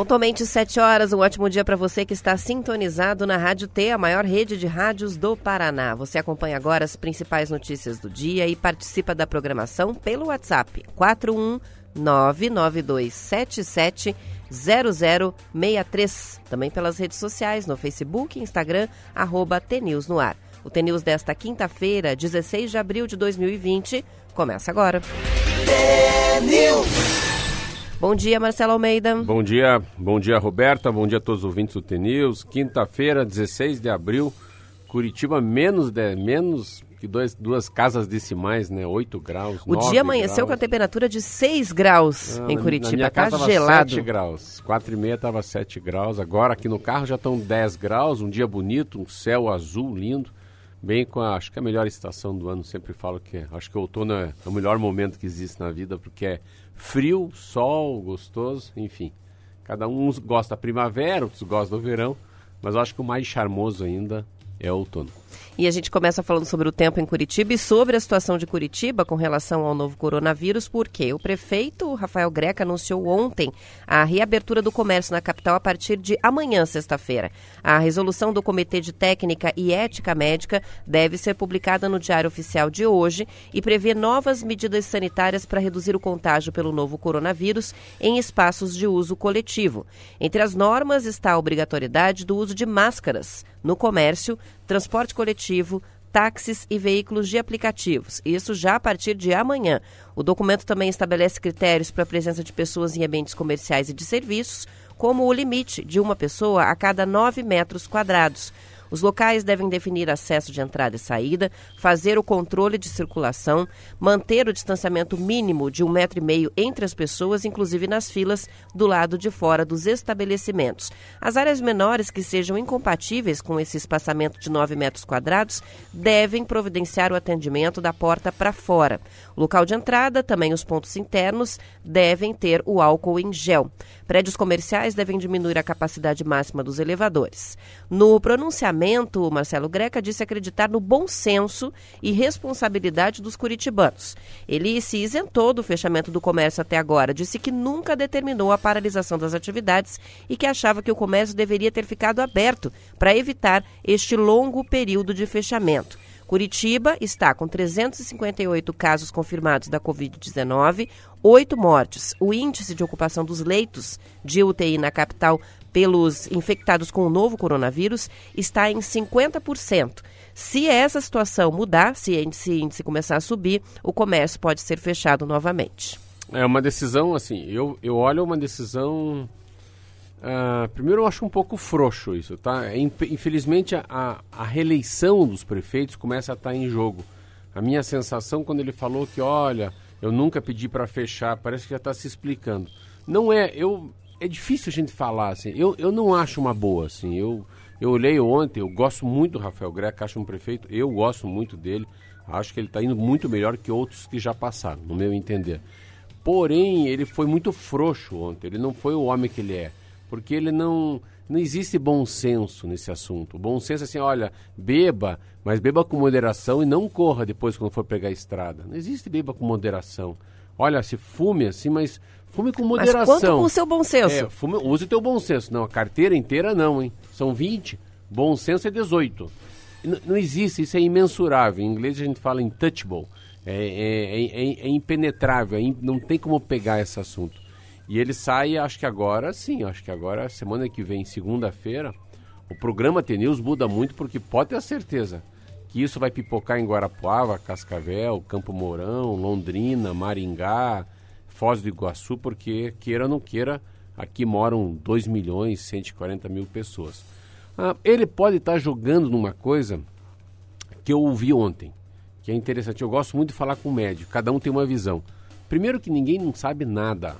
Pontualmente 7 horas, um ótimo dia para você que está sintonizado na Rádio T, a maior rede de rádios do Paraná. Você acompanha agora as principais notícias do dia e participa da programação pelo WhatsApp 41992770063, também pelas redes sociais no Facebook e Instagram, arroba TNews no ar. O TNews desta quinta-feira, 16 de abril de 2020, começa agora. Bom dia, Marcelo Almeida. Bom dia, bom dia, Roberta. Bom dia a todos os ouvintes do TNews. Quinta-feira, 16 de abril, Curitiba menos de, menos que dois, duas casas decimais, né? 8 graus. O dia amanheceu graus. com a temperatura de 6 graus ah, em Curitiba. Na minha tá casa gelado. 7 graus. 4 e meia estava 7 graus. Agora aqui no carro já estão 10 graus. Um dia bonito, um céu azul lindo bem com a, acho que a melhor estação do ano, sempre falo que é, acho que o outono é, é o melhor momento que existe na vida, porque é frio, sol, gostoso, enfim. Cada um gosta da primavera, outros gostam do verão, mas eu acho que o mais charmoso ainda é outono. E a gente começa falando sobre o tempo em Curitiba e sobre a situação de Curitiba com relação ao novo coronavírus, porque o prefeito Rafael Greca anunciou ontem a reabertura do comércio na capital a partir de amanhã, sexta-feira. A resolução do Comitê de Técnica e Ética Médica deve ser publicada no Diário Oficial de hoje e prevê novas medidas sanitárias para reduzir o contágio pelo novo coronavírus em espaços de uso coletivo. Entre as normas está a obrigatoriedade do uso de máscaras no comércio, transporte coletivo, táxis e veículos de aplicativos. Isso já a partir de amanhã. O documento também estabelece critérios para a presença de pessoas em ambientes comerciais e de serviços, como o limite de uma pessoa a cada 9 metros quadrados. Os locais devem definir acesso de entrada e saída, fazer o controle de circulação, manter o distanciamento mínimo de um metro e meio entre as pessoas, inclusive nas filas do lado de fora dos estabelecimentos. As áreas menores que sejam incompatíveis com esse espaçamento de 9 metros quadrados devem providenciar o atendimento da porta para fora. O local de entrada, também os pontos internos, devem ter o álcool em gel. Prédios comerciais devem diminuir a capacidade máxima dos elevadores. No pronunciamento, Marcelo Greca disse acreditar no bom senso e responsabilidade dos curitibanos. Ele se isentou do fechamento do comércio até agora, disse que nunca determinou a paralisação das atividades e que achava que o comércio deveria ter ficado aberto para evitar este longo período de fechamento. Curitiba está com 358 casos confirmados da Covid-19, oito mortes. O índice de ocupação dos leitos de UTI na capital pelos infectados com o novo coronavírus está em 50%. Se essa situação mudar, se esse índice começar a subir, o comércio pode ser fechado novamente. É uma decisão, assim, eu, eu olho uma decisão Uh, primeiro, eu acho um pouco frouxo isso, tá? É, infelizmente, a, a reeleição dos prefeitos começa a estar tá em jogo. A minha sensação, quando ele falou que, olha, eu nunca pedi para fechar, parece que já está se explicando. Não é, eu, é difícil a gente falar assim. Eu, eu não acho uma boa, assim. Eu, eu olhei ontem, eu gosto muito do Rafael Greca, acho um prefeito, eu gosto muito dele. Acho que ele está indo muito melhor que outros que já passaram, no meu entender. Porém, ele foi muito frouxo ontem, ele não foi o homem que ele é porque ele não não existe bom senso nesse assunto. O bom senso é assim, olha, beba, mas beba com moderação e não corra depois quando for pegar a estrada. Não existe beba com moderação. Olha, se fume assim, mas fume com moderação. Mas quanto com o seu bom senso? É, fume, use o teu bom senso. Não, a carteira inteira não, hein? São 20, bom senso é 18. Não, não existe, isso é imensurável. Em inglês a gente fala intouchable. É, é, é, é impenetrável, é não tem como pegar esse assunto. E ele sai, acho que agora sim, acho que agora, semana que vem, segunda-feira, o programa T-News muda muito porque pode ter certeza que isso vai pipocar em Guarapuava, Cascavel, Campo Mourão, Londrina, Maringá, Foz do Iguaçu, porque queira ou não queira, aqui moram 2 milhões e 140 mil pessoas. Ah, ele pode estar jogando numa coisa que eu ouvi ontem, que é interessante. Eu gosto muito de falar com o médico, cada um tem uma visão. Primeiro que ninguém não sabe nada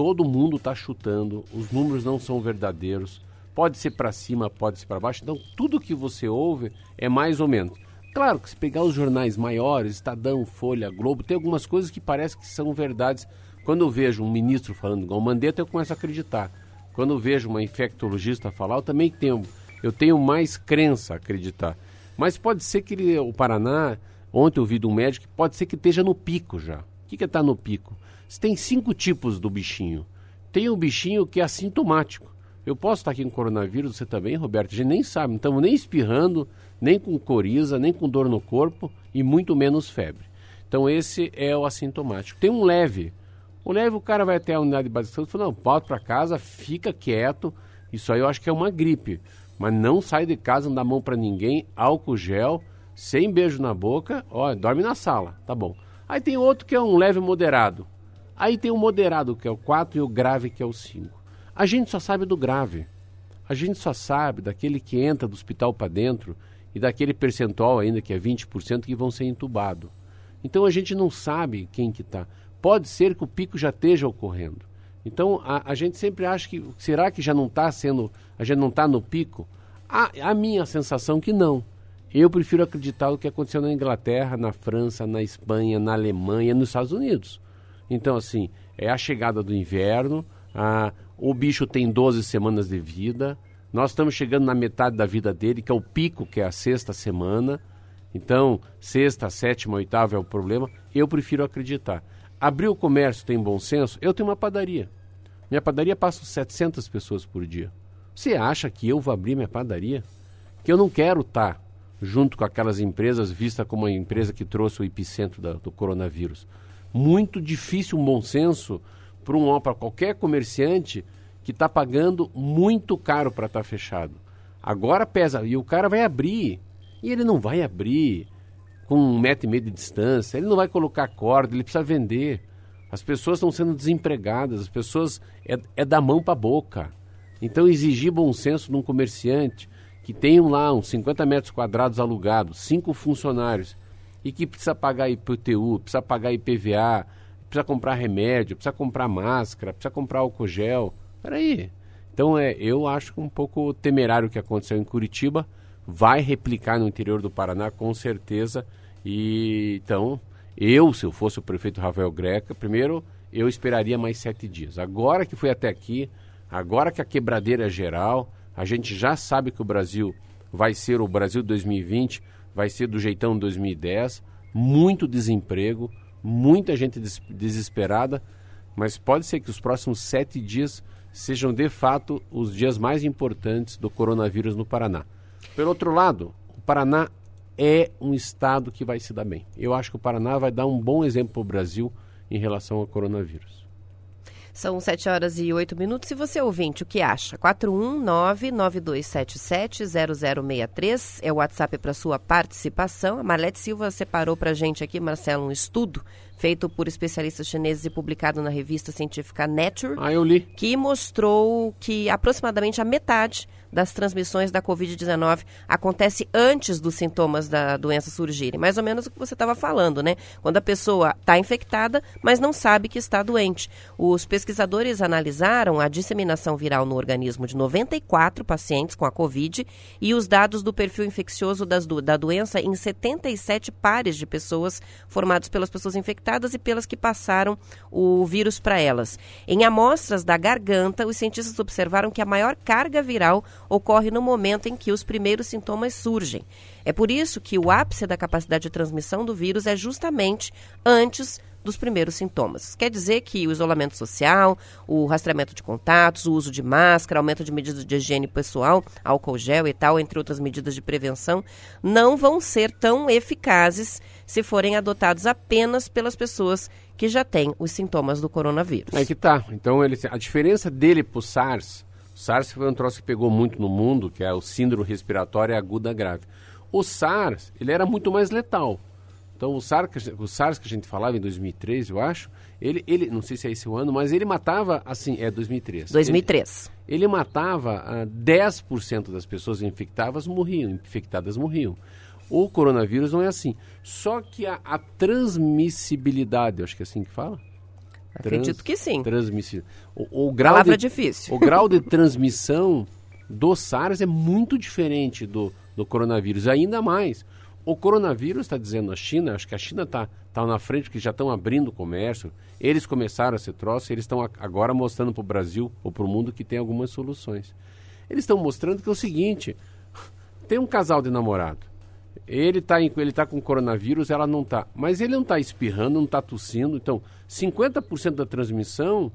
todo mundo está chutando, os números não são verdadeiros. Pode ser para cima, pode ser para baixo. Então, tudo que você ouve é mais ou menos. Claro que se pegar os jornais maiores, Estadão, Folha, Globo, tem algumas coisas que parece que são verdades. Quando eu vejo um ministro falando igual Mandetta, eu começo a acreditar. Quando eu vejo uma infectologista falar, eu também tenho, eu tenho mais crença a acreditar. Mas pode ser que ele, o Paraná, ontem eu vi de um médico, pode ser que esteja no pico já. O que, que é estar tá no pico? Tem cinco tipos do bichinho. Tem um bichinho que é assintomático. Eu posso estar aqui com coronavírus, você também, Roberto? A gente nem sabe, não estamos nem espirrando, nem com coriza, nem com dor no corpo e muito menos febre. Então esse é o assintomático. Tem um leve. O leve, o cara vai até a unidade básica de saúde e fala, não, volta para casa, fica quieto. Isso aí eu acho que é uma gripe. Mas não sai de casa, não dá mão para ninguém, álcool gel, sem beijo na boca, ó, dorme na sala, tá bom. Aí tem outro que é um leve moderado. Aí tem o moderado, que é o 4, e o grave, que é o 5. A gente só sabe do grave. A gente só sabe daquele que entra do hospital para dentro e daquele percentual ainda que é 20% que vão ser entubados. Então a gente não sabe quem que está. Pode ser que o pico já esteja ocorrendo. Então a, a gente sempre acha que será que já não está sendo, a gente não está no pico? A, a minha sensação é que não. Eu prefiro acreditar no que aconteceu na Inglaterra, na França, na Espanha, na Alemanha, nos Estados Unidos. Então assim é a chegada do inverno, a, o bicho tem 12 semanas de vida. Nós estamos chegando na metade da vida dele, que é o pico, que é a sexta semana. Então, sexta, sétima, oitava é o problema. Eu prefiro acreditar. Abrir o comércio tem bom senso? Eu tenho uma padaria. Minha padaria passa 700 pessoas por dia. Você acha que eu vou abrir minha padaria? Que eu não quero estar junto com aquelas empresas vista como a empresa que trouxe o epicentro da, do coronavírus. Muito difícil um bom senso para um para qualquer comerciante que está pagando muito caro para estar tá fechado. Agora pesa e o cara vai abrir e ele não vai abrir com um metro e meio de distância. Ele não vai colocar corda, ele precisa vender. As pessoas estão sendo desempregadas, as pessoas é, é da mão para a boca. Então exigir bom senso num comerciante que tem lá uns 50 metros quadrados alugados, cinco funcionários e que precisa pagar IPTU, precisa pagar IPVA, precisa comprar remédio, precisa comprar máscara, precisa comprar álcool gel. Peraí. Então é, eu acho um pouco temerário o que aconteceu em Curitiba. Vai replicar no interior do Paraná, com certeza. E então, eu, se eu fosse o prefeito Rafael Greca, primeiro eu esperaria mais sete dias. Agora que foi até aqui, agora que a quebradeira é geral, a gente já sabe que o Brasil vai ser o Brasil 2020, vai ser do jeitão 2010, muito desemprego, muita gente des desesperada, mas pode ser que os próximos sete dias sejam de fato os dias mais importantes do coronavírus no Paraná. Pelo outro lado, o Paraná é um estado que vai se dar bem. Eu acho que o Paraná vai dar um bom exemplo para o Brasil em relação ao coronavírus. São 7 horas e 8 minutos. E você, ouvinte, o que acha? 419-9277-0063 é o WhatsApp para sua participação. A Marlete Silva separou para a gente aqui, Marcelo, um estudo feito por especialistas chineses e publicado na revista científica Nature. Ah, eu li. Que mostrou que aproximadamente a metade das transmissões da Covid-19 acontece antes dos sintomas da doença surgirem. Mais ou menos o que você estava falando, né? Quando a pessoa está infectada, mas não sabe que está doente. Os pesquisadores analisaram a disseminação viral no organismo de 94 pacientes com a Covid e os dados do perfil infeccioso das, da doença em 77 pares de pessoas formados pelas pessoas infectadas e pelas que passaram o vírus para elas. Em amostras da garganta, os cientistas observaram que a maior carga viral ocorre no momento em que os primeiros sintomas surgem. É por isso que o ápice da capacidade de transmissão do vírus é justamente antes dos primeiros sintomas. Quer dizer que o isolamento social, o rastreamento de contatos, o uso de máscara, aumento de medidas de higiene pessoal, álcool gel e tal, entre outras medidas de prevenção, não vão ser tão eficazes se forem adotados apenas pelas pessoas que já têm os sintomas do coronavírus. É que tá. Então, ele, a diferença dele para o SARS SARS foi um troço que pegou muito no mundo, que é o síndrome respiratória aguda grave. O SARS, ele era muito mais letal. Então, o SARS, o SARS que a gente falava em 2003, eu acho, ele, ele não sei se é esse o ano, mas ele matava, assim, é 2003. 2003. Ele, ele matava uh, ah, 10% das pessoas infectadas morriam, infectadas morriam. O coronavírus não é assim. Só que a, a transmissibilidade, acho que é assim que fala, Acredito que sim. Transmissível. O, o grau Palavra de, difícil. O grau de transmissão do SARS é muito diferente do, do coronavírus, ainda mais. O coronavírus está dizendo a China, acho que a China está tá na frente, porque já estão abrindo o comércio, eles começaram esse troço, eles estão agora mostrando para o Brasil ou para o mundo que tem algumas soluções. Eles estão mostrando que é o seguinte, tem um casal de namorado, ele está ele tá com coronavírus, ela não está, mas ele não está espirrando, não está tossindo, então 50% da transmissão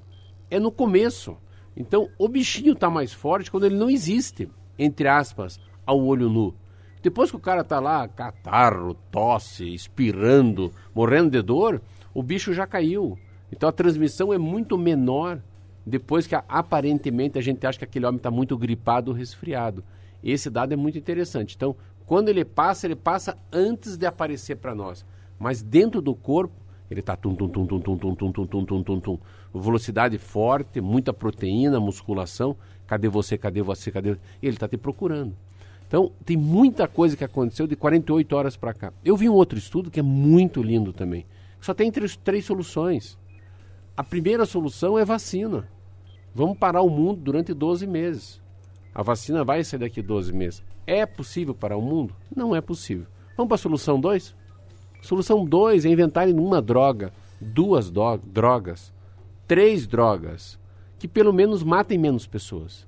é no começo. Então o bichinho está mais forte quando ele não existe, entre aspas, ao olho nu. Depois que o cara tá lá, catarro, tosse, espirrando, morrendo de dor, o bicho já caiu. Então a transmissão é muito menor depois que aparentemente a gente acha que aquele homem está muito gripado ou resfriado. Esse dado é muito interessante. Então, quando ele passa, ele passa antes de aparecer para nós. Mas dentro do corpo, ele está tum tum tum tum tum tum tum tum tum tum tum tum. Velocidade forte, muita proteína, musculação. Cadê você? Cadê você? Cadê? Ele está te procurando. Então, tem muita coisa que aconteceu de 48 horas para cá. Eu vi um outro estudo que é muito lindo também. Só tem três, três soluções. A primeira solução é vacina. Vamos parar o mundo durante 12 meses. A vacina vai sair daqui 12 meses. É possível parar o mundo? Não é possível. Vamos para a solução 2? Solução 2 é inventarem uma droga, duas drogas, três drogas, que pelo menos matem menos pessoas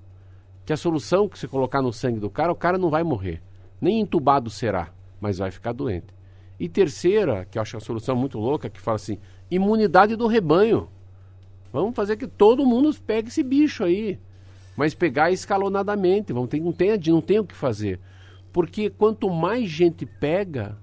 que a solução que você colocar no sangue do cara, o cara não vai morrer. Nem entubado será, mas vai ficar doente. E terceira, que eu acho a solução muito louca, que fala assim, imunidade do rebanho. Vamos fazer que todo mundo pegue esse bicho aí. Mas pegar escalonadamente, vamos ter, não, tem, não tem o que fazer. Porque quanto mais gente pega,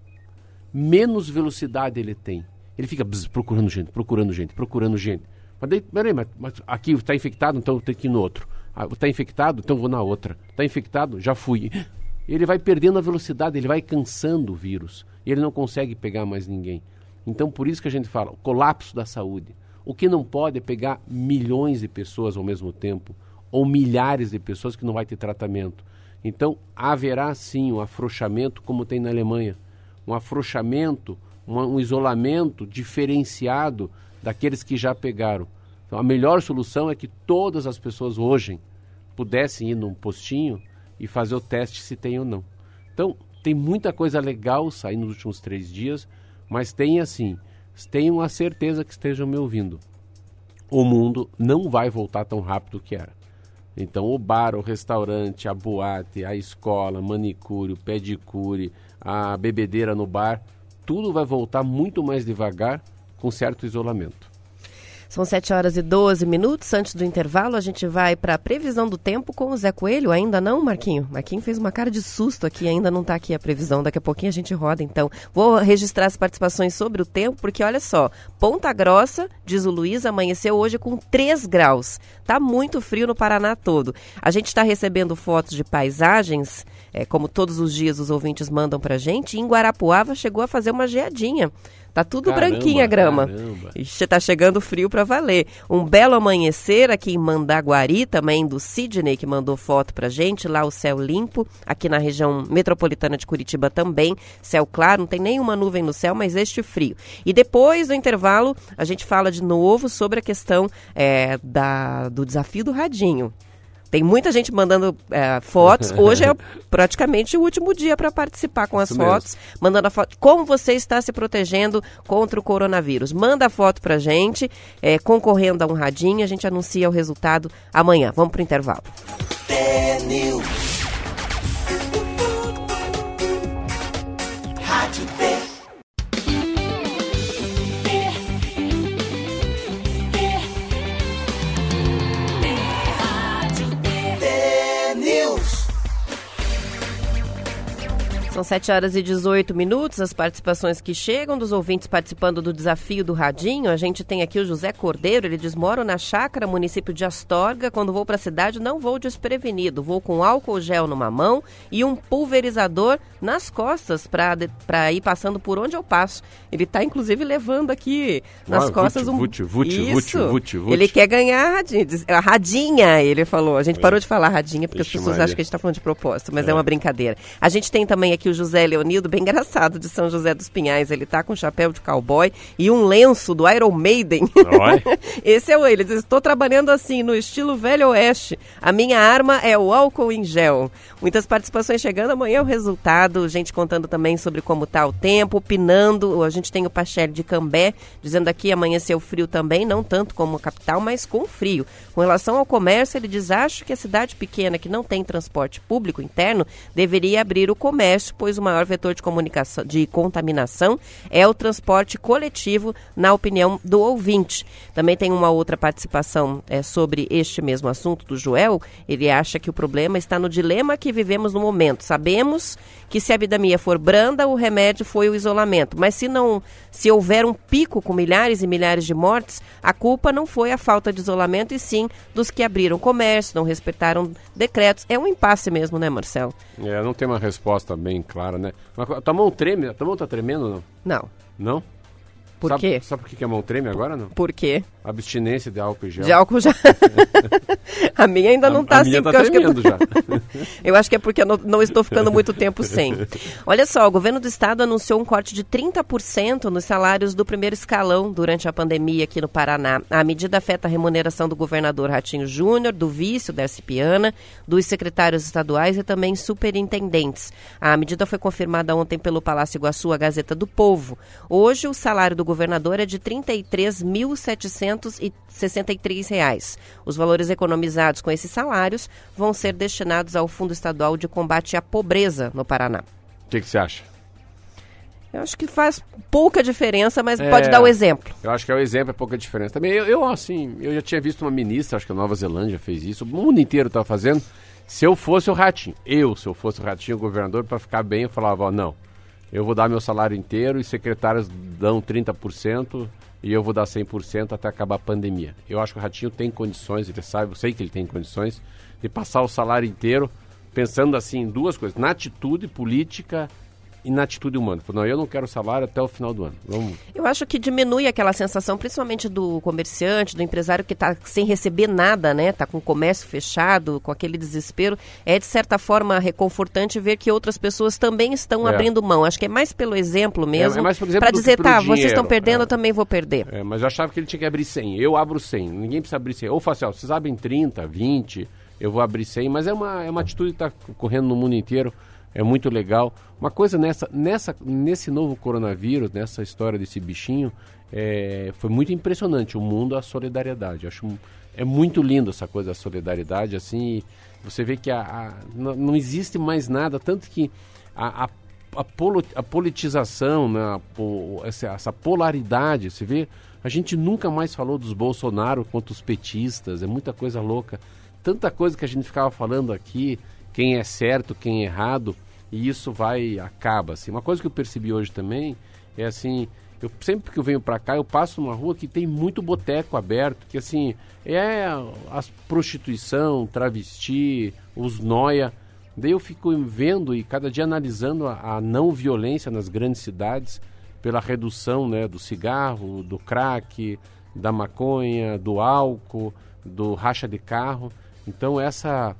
menos velocidade ele tem. Ele fica bzz, procurando gente, procurando gente, procurando gente. Mas daí, peraí, mas, mas aqui está infectado, então tem que ir no outro. Está ah, infectado? Então vou na outra. Está infectado? Já fui. Ele vai perdendo a velocidade, ele vai cansando o vírus. E ele não consegue pegar mais ninguém. Então, por isso que a gente fala, colapso da saúde. O que não pode é pegar milhões de pessoas ao mesmo tempo, ou milhares de pessoas que não vai ter tratamento. Então, haverá sim um afrouxamento, como tem na Alemanha. Um afrouxamento, um, um isolamento diferenciado daqueles que já pegaram. Então, a melhor solução é que todas as pessoas hoje pudessem ir num postinho e fazer o teste se tem ou não. Então, tem muita coisa legal saindo nos últimos três dias, mas tem assim, tenham a certeza que estejam me ouvindo. O mundo não vai voltar tão rápido que era. Então, o bar, o restaurante, a boate, a escola, manicure, o pedicure, a bebedeira no bar, tudo vai voltar muito mais devagar com certo isolamento. São 7 horas e 12 minutos. Antes do intervalo, a gente vai para a previsão do tempo com o Zé Coelho. Ainda não, Marquinho? Marquinho fez uma cara de susto aqui, ainda não está aqui a previsão. Daqui a pouquinho a gente roda, então. Vou registrar as participações sobre o tempo, porque olha só, Ponta Grossa, diz o Luiz, amanheceu hoje com 3 graus. Tá muito frio no Paraná todo. A gente está recebendo fotos de paisagens, é, como todos os dias os ouvintes mandam para gente. Em Guarapuava chegou a fazer uma geadinha. Tá tudo caramba, branquinha a grama. Caramba. Ixi, tá chegando frio para valer. Um belo amanhecer aqui em Mandaguari, também do Sidney, que mandou foto pra gente. Lá o céu limpo. Aqui na região metropolitana de Curitiba também. Céu claro, não tem nenhuma nuvem no céu, mas este frio. E depois do intervalo, a gente fala de novo sobre a questão é, da, do desafio do radinho. Tem muita gente mandando é, fotos. Hoje é praticamente o último dia para participar com as Isso fotos. Mandando a foto. Como você está se protegendo contra o coronavírus? Manda a foto para gente, é, concorrendo a um radinho. A gente anuncia o resultado amanhã. Vamos para o intervalo. São 7 horas e 18 minutos, as participações que chegam dos ouvintes participando do desafio do Radinho. A gente tem aqui o José Cordeiro, ele diz: moro na chácara, município de Astorga. Quando vou para a cidade, não vou desprevenido. Vou com álcool gel numa mão e um pulverizador nas costas para ir passando por onde eu passo. Ele está, inclusive, levando aqui nas Ah, costas vute, um. vute, vute, Isso. vute, vute. Ele quer ganhar a radinha, a radinha, ele falou. A gente parou de falar radinha porque Vixe, as pessoas Maria. acham que a gente está falando de propósito, mas é. uma brincadeira. A gente tem também aqui aqui o José Leonildo, bem engraçado, de São José dos Pinhais. Ele tá com chapéu de cowboy e um lenço do Iron Maiden. Esse é o ele. Diz, estou trabalhando assim, no estilo velho oeste. A minha arma é o álcool em gel. Muitas participações chegando. Amanhã é o resultado. Gente contando também sobre como tá o tempo, opinando. A gente tem o Pachel de Cambé, dizendo aqui amanheceu frio também, não tanto como a capital, mas com frio. Com relação ao comércio, ele diz, acho que a cidade pequena que não tem transporte público interno deveria abrir o comércio, pois o maior vetor de comunicação, de contaminação é o transporte coletivo, na opinião do ouvinte. Também tem uma outra participação é, sobre este mesmo assunto do Joel. Ele acha que o problema está no dilema que vivemos no momento. Sabemos que se a epidemia for branda, o remédio foi o isolamento. Mas se não, se houver um pico com milhares e milhares de mortes, a culpa não foi a falta de isolamento e sim dos que abriram comércio, não respeitaram decretos. É um impasse mesmo, né, Marcelo? É, não tem uma resposta bem clara, né? A tua mão treme, a tua mão tá tremendo não? Não. Não? Por sabe, quê? Sabe por que a mão treme agora, não? Por quê? Abstinência de álcool e gel. De álcool já. a minha ainda não está assim. Tá eu, acho que é... já. eu acho que é porque eu não, não, estou ficando muito tempo sem. Olha só, o governo do estado anunciou um corte de 30% nos salários do primeiro escalão durante a pandemia aqui no Paraná. A medida afeta a remuneração do governador Ratinho Júnior, do vice, da Cipiana, dos secretários estaduais e também superintendentes. A medida foi confirmada ontem pelo Palácio Iguaçu, a Gazeta do Povo. Hoje, o salário do governador é de R$ 33.763. Os valores economizados com esses salários vão ser destinados ao Fundo Estadual de Combate à Pobreza no Paraná. O que, você acha? Eu acho que faz pouca diferença, mas é, pode dar o exemplo. Eu acho que é o exemplo, é pouca diferença. Também eu, eu, assim, eu já tinha visto uma ministra, acho que a Nova Zelândia fez isso, o mundo inteiro estava fazendo. Se eu fosse o Ratinho, eu, se eu fosse o Ratinho, o governador, para ficar bem, eu falava, ó, não, eu vou dar meu salário inteiro e secretários dão 30% e eu vou dar 100% até acabar a pandemia. Eu acho que o Ratinho tem condições, ele sabe, eu sei que ele tem condições de passar o salário inteiro pensando assim em duas coisas, na atitude política e na atitude humana. Falou, não, eu não quero salário até o final do ano. Vamos. Eu acho que diminui aquela sensação, principalmente do comerciante, do empresário que está sem receber nada, né? Está com o comércio fechado, com aquele desespero. É, de certa forma, reconfortante ver que outras pessoas também estão é. abrindo mão. Acho que é mais pelo exemplo mesmo. É, é para dizer, tá, dinheiro. vocês estão perdendo, é. eu também vou perder. É, mas eu achava que ele tinha que abrir 100. Eu abro 100. Ninguém precisa abrir 100. Ou fala assim, ó, vocês abrem 30, 20, eu vou abrir 100. Mas é uma, é uma atitude que está correndo no mundo inteiro é muito legal. Uma coisa nessa, nessa, nesse novo coronavírus, nessa história desse bichinho, é, foi muito impressionante o mundo, a solidariedade. Acho é muito lindo essa coisa da solidariedade, assim. Você vê que a, a não, existe mais nada, tanto que a, a, a, polo, a politização, né, a, essa, essa polaridade, você vê, a gente nunca mais falou dos Bolsonaro contra os petistas, é muita coisa louca. Tanta coisa que a gente ficava falando aqui, quem é certo, quem é errado, e isso vai acaba assim. Uma coisa que eu percebi hoje também é assim, eu sempre que eu venho para cá, eu passo numa rua que tem muito boteco aberto, que assim, é a prostituição, travesti, os noia. Daí eu fico vendo e cada dia analisando a, a não violência nas grandes cidades pela redução, né, do cigarro, do crack, da maconha, do álcool, do racha de carro. Então essa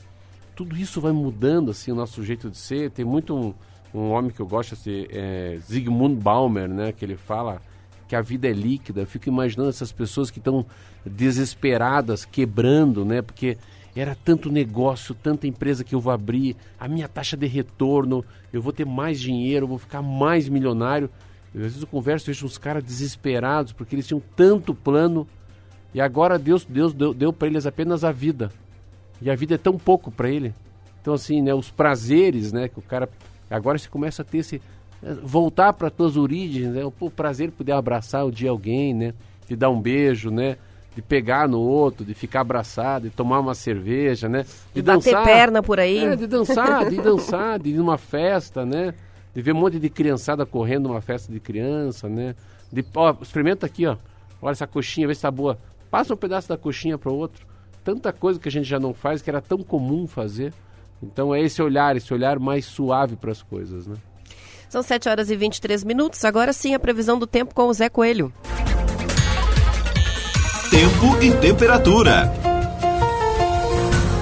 tudo isso vai mudando assim o nosso jeito de ser. Tem muito um, um homem que eu gosto, assim, é Zygmunt Baumer, né, que ele fala que a vida é líquida. Eu fico imaginando essas pessoas que estão desesperadas, quebrando, né, porque era tanto negócio, tanta empresa que eu vou abrir, a minha taxa de retorno, eu vou ter mais dinheiro, eu vou ficar mais milionário. às vezes eu converso, vejo uns caras desesperados porque eles tinham tanto plano e agora Deus, Deus deu, deu para eles apenas a vida. E a vida é tão pouco para ele. Então, assim, né, os prazeres, né, que o cara. Agora você começa a ter esse. Eh, voltar para tuas origens, né? O prazer de poder abraçar o dia alguém, né? De dar um beijo, né? De pegar no outro, de ficar abraçado, de tomar uma cerveja, né? De, de dançar. Bater perna por aí. É, de dançar, de dançar, de ir numa festa, né? De ver um monte de criançada correndo numa festa de criança, né? De, ó, experimenta aqui, ó. Olha essa coxinha, vê se tá boa. Passa um pedaço da coxinha para o outro tanta coisa que a gente já não faz que era tão comum fazer. Então é esse olhar, esse olhar mais suave para as coisas, né? São 7 horas e 23 minutos. Agora sim a previsão do tempo com o Zé Coelho. Tempo e temperatura.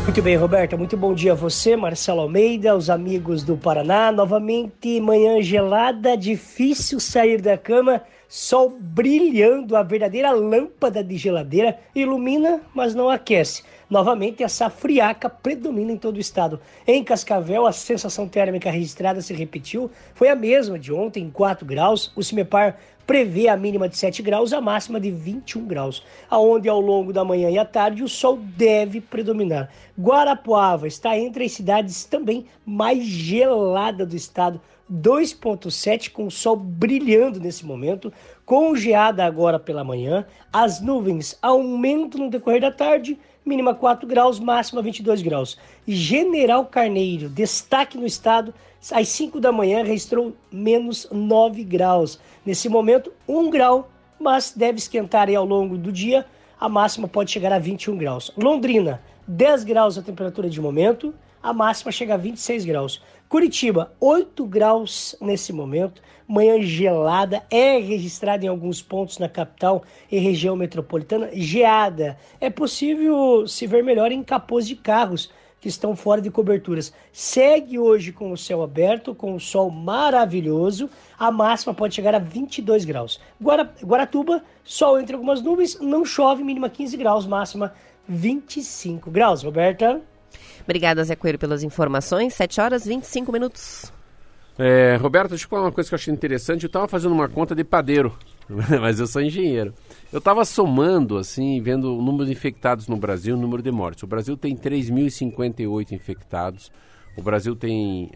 Muito bem, Roberta. Muito bom dia a você, Marcelo Almeida, os amigos do Paraná. Novamente, manhã gelada, difícil sair da cama, sol brilhando, a verdadeira lâmpada de geladeira ilumina, mas não aquece. Novamente, essa friaca predomina em todo o estado. Em Cascavel, a sensação térmica registrada se repetiu, foi a mesma de ontem, 4 graus. O CIMEPAR prevê a mínima de 7 graus, a máxima de 21 graus, aonde ao longo da manhã e à tarde o sol deve predominar. Guarapuava está entre as cidades também mais geladas do estado, 2.7 com o sol brilhando nesse momento, com geada agora pela manhã, as nuvens aumentam no decorrer da tarde mínima 4 graus, máxima 22 graus. General Carneiro, destaque no estado, às 5 da manhã registrou menos 9 graus. Nesse momento, 1 grau, mas deve esquentar aí ao longo do dia. A máxima pode chegar a 21 graus. Londrina, 10 graus a temperatura de momento, a máxima chega a 26 graus. Curitiba, 8 graus nesse momento, manhã gelada, é registrada em alguns pontos na capital e região metropolitana, geada. É possível se ver melhor em capôs de carros que estão fora de coberturas. Segue hoje com o céu aberto, com o sol maravilhoso. A máxima pode chegar a 22 graus. Guara, Guaratuba, sol entre algumas nuvens, não chove, mínima 15 graus, máxima 25 graus. Roberta? Obrigada, Zé Coelho, pelas informações. 7 horas 25 minutos. É, Roberto, deixa eu falar uma coisa que eu achei interessante. Eu estava fazendo uma conta de padeiro, mas eu sou engenheiro. Eu estava somando, assim, vendo o número de infectados no Brasil e o número de mortes. O Brasil tem 3.058 infectados. O Brasil tem.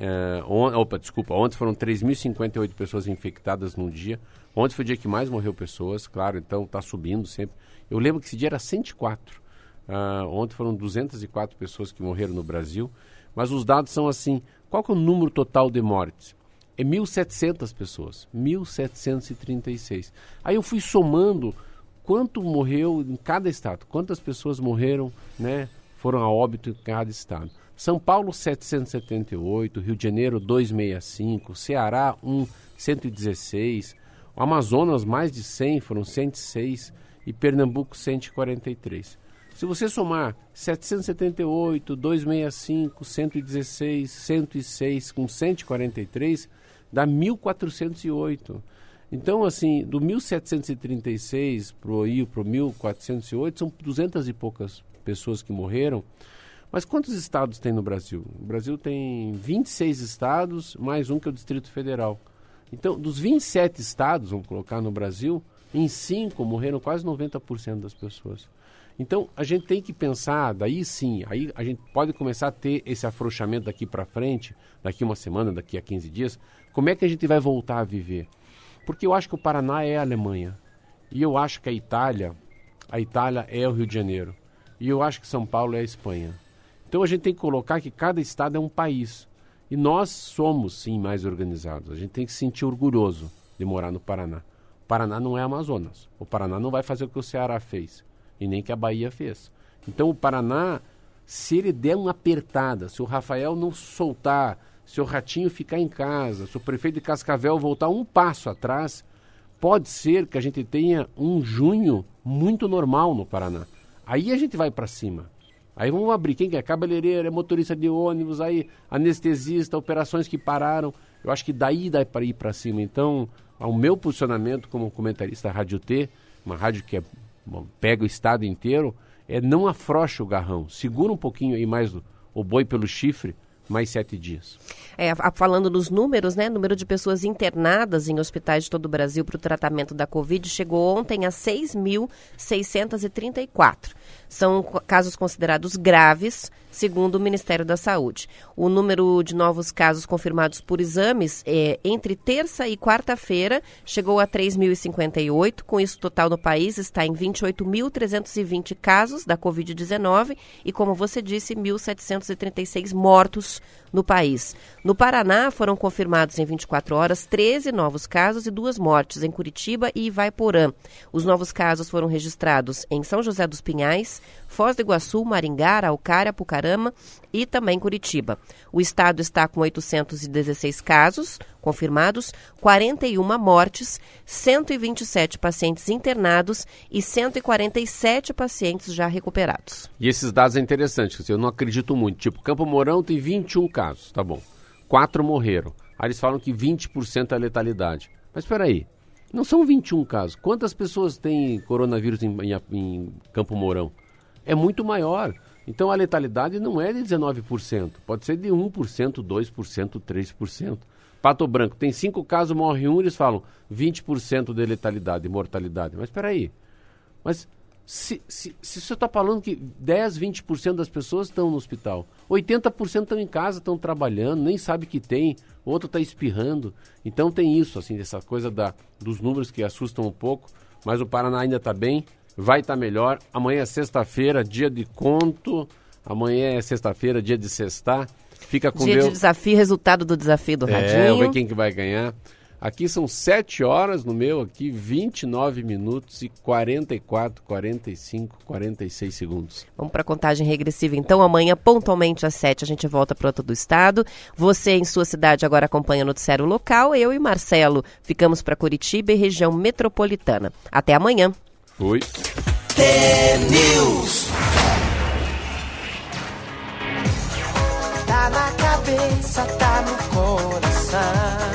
Uh, opa, desculpa, ontem foram 3.058 pessoas infectadas num dia. Ontem foi o dia que mais morreu pessoas, claro, então está subindo sempre. Eu lembro que esse dia era 104. Uh, ontem foram 204 pessoas que morreram no Brasil, mas os dados são assim: qual é o número total de mortes? É 1.700 pessoas, 1.736. Aí eu fui somando quanto morreu em cada estado, quantas pessoas morreram, né, foram a óbito em cada estado. São Paulo 778, Rio de Janeiro 265, Ceará 1 116, Amazonas mais de 100, foram 106 e Pernambuco 143. Se você somar 778, 265, 116, 106 com 143, dá 1408. Então, assim, do 1736 para o Rio para o 1408, são 200 e poucas pessoas que morreram. Mas quantos estados tem no Brasil? O Brasil tem 26 estados, mais um que é o Distrito Federal. Então, dos 27 estados, vamos colocar no Brasil, em 5 morreram quase 90% das pessoas. Então a gente tem que pensar, daí sim, aí a gente pode começar a ter esse afrouxamento daqui para frente, daqui uma semana, daqui a 15 dias, como é que a gente vai voltar a viver? Porque eu acho que o Paraná é a Alemanha. E eu acho que a Itália, a Itália é o Rio de Janeiro. E eu acho que São Paulo é a Espanha. Então a gente tem que colocar que cada estado é um país. E nós somos, sim, mais organizados. A gente tem que se sentir orgulhoso de morar no Paraná. O Paraná não é Amazonas. O Paraná não vai fazer o que o Ceará fez e nem que a Bahia fez. Então o Paraná, se ele der uma apertada, se o Rafael não soltar, se o Ratinho ficar em casa, se o prefeito de Cascavel voltar um passo atrás, pode ser que a gente tenha um junho muito normal no Paraná. Aí a gente vai para cima. Aí vamos abrir. Quem que é? Cabeleireiro, é motorista de ônibus, aí anestesista, operações que pararam. Eu acho que daí dá para ir para cima. Então, ao meu posicionamento como comentarista Rádio T, uma rádio que é pega o estado inteiro, é não afrocha o garrão, segura um pouquinho aí mais o, o boi pelo chifre, mais sete dias. É, falando nos números, né? Número de pessoas internadas em hospitais de todo o Brasil para o tratamento da Covid chegou ontem a 6.634. São casos considerados graves, segundo o Ministério da Saúde. O número de novos casos confirmados por exames é, entre terça e quarta-feira chegou a 3.058. Com isso, o total no país está em 28.320 casos da Covid-19 e, como você disse, 1.736 mortos no país. No Paraná, foram confirmados em 24 horas 13 novos casos e duas mortes em Curitiba e Ivaiporã. Os novos casos foram registrados em São José dos Pinhais. Foz do Iguaçu, Maringá, Araucária, Pucarama e também Curitiba. O estado está com 816 casos confirmados, 41 mortes, 127 pacientes internados e 147 pacientes já recuperados. E esses dados é interessantes, eu não acredito muito. Tipo, Campo Mourão tem 21 casos, tá bom. Quatro morreram. Aí eles falam que 20% é letalidade. Mas espera aí, não são 21 casos. Quantas pessoas têm coronavírus em, em, em Campo Mourão? É muito maior. Então a letalidade não é de 19%, pode ser de 1%, 2%, 3%. Pato Branco tem cinco casos, morre um, eles falam 20% de letalidade, mortalidade. Mas espera aí, mas se, se, se você está falando que 10, 20% das pessoas estão no hospital, 80% estão em casa, estão trabalhando, nem sabe que tem, outro está espirrando. Então tem isso, assim, essa coisa da, dos números que assustam um pouco, mas o Paraná ainda está bem, vai estar tá melhor. Amanhã é sexta-feira, dia de conto. Amanhã é sexta-feira, dia de sextar. Fica com dia Deus. de desafio, resultado do desafio do é, Radinho. É, ver quem que vai ganhar. Aqui são 7 horas no meu, aqui 29 minutos e 44, 45, 46 segundos. Vamos para a contagem regressiva. Então, amanhã, pontualmente às 7, a gente volta para outro do estado. Você, em sua cidade, agora acompanha o noticiário local. Eu e Marcelo ficamos para Curitiba e região metropolitana. Até amanhã. Oi. T-News. Tá na cabeça, tá no coração.